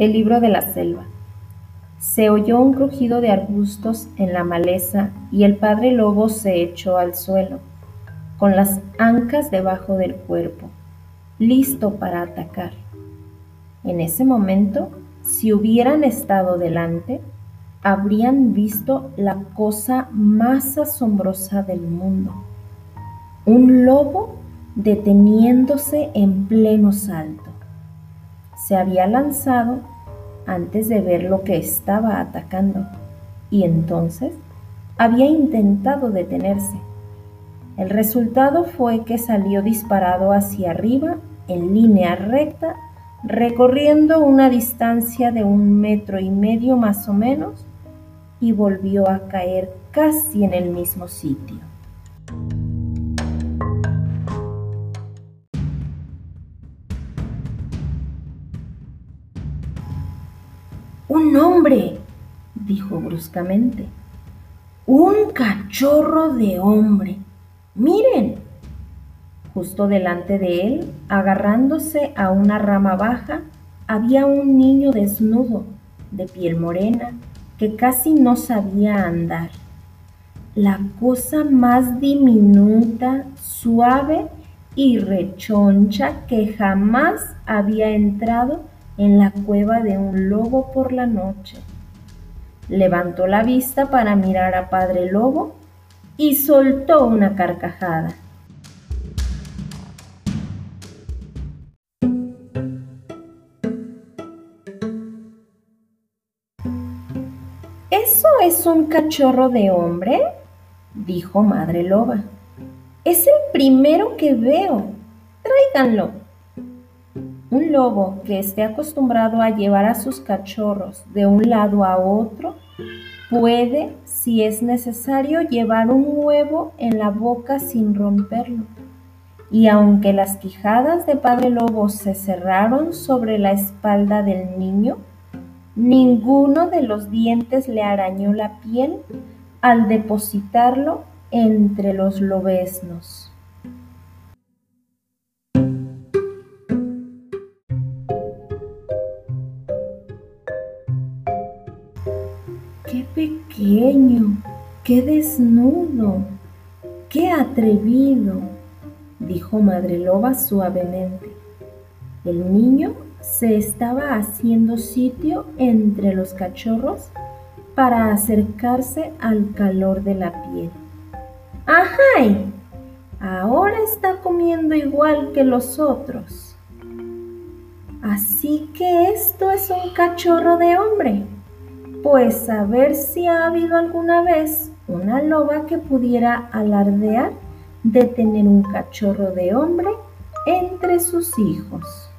El libro de la selva. Se oyó un crujido de arbustos en la maleza y el padre lobo se echó al suelo, con las ancas debajo del cuerpo, listo para atacar. En ese momento, si hubieran estado delante, habrían visto la cosa más asombrosa del mundo. Un lobo deteniéndose en pleno salto se había lanzado antes de ver lo que estaba atacando y entonces había intentado detenerse. El resultado fue que salió disparado hacia arriba en línea recta, recorriendo una distancia de un metro y medio más o menos y volvió a caer casi en el mismo sitio. Un hombre, dijo bruscamente. Un cachorro de hombre. Miren. Justo delante de él, agarrándose a una rama baja, había un niño desnudo, de piel morena, que casi no sabía andar. La cosa más diminuta, suave y rechoncha que jamás había entrado en la cueva de un lobo por la noche. Levantó la vista para mirar a Padre Lobo y soltó una carcajada. ¿Eso es un cachorro de hombre? dijo Madre Loba. Es el primero que veo. Tráiganlo. Un lobo que esté acostumbrado a llevar a sus cachorros de un lado a otro puede, si es necesario, llevar un huevo en la boca sin romperlo. Y aunque las quijadas de Padre Lobo se cerraron sobre la espalda del niño, ninguno de los dientes le arañó la piel al depositarlo entre los lobeznos. ¡Qué pequeño! ¡Qué desnudo! ¡Qué atrevido! dijo Madre Loba suavemente. El niño se estaba haciendo sitio entre los cachorros para acercarse al calor de la piel. ¡Ajay! Ahora está comiendo igual que los otros. Así que esto es un cachorro de hombre pues a ver si ha habido alguna vez una loba que pudiera alardear de tener un cachorro de hombre entre sus hijos.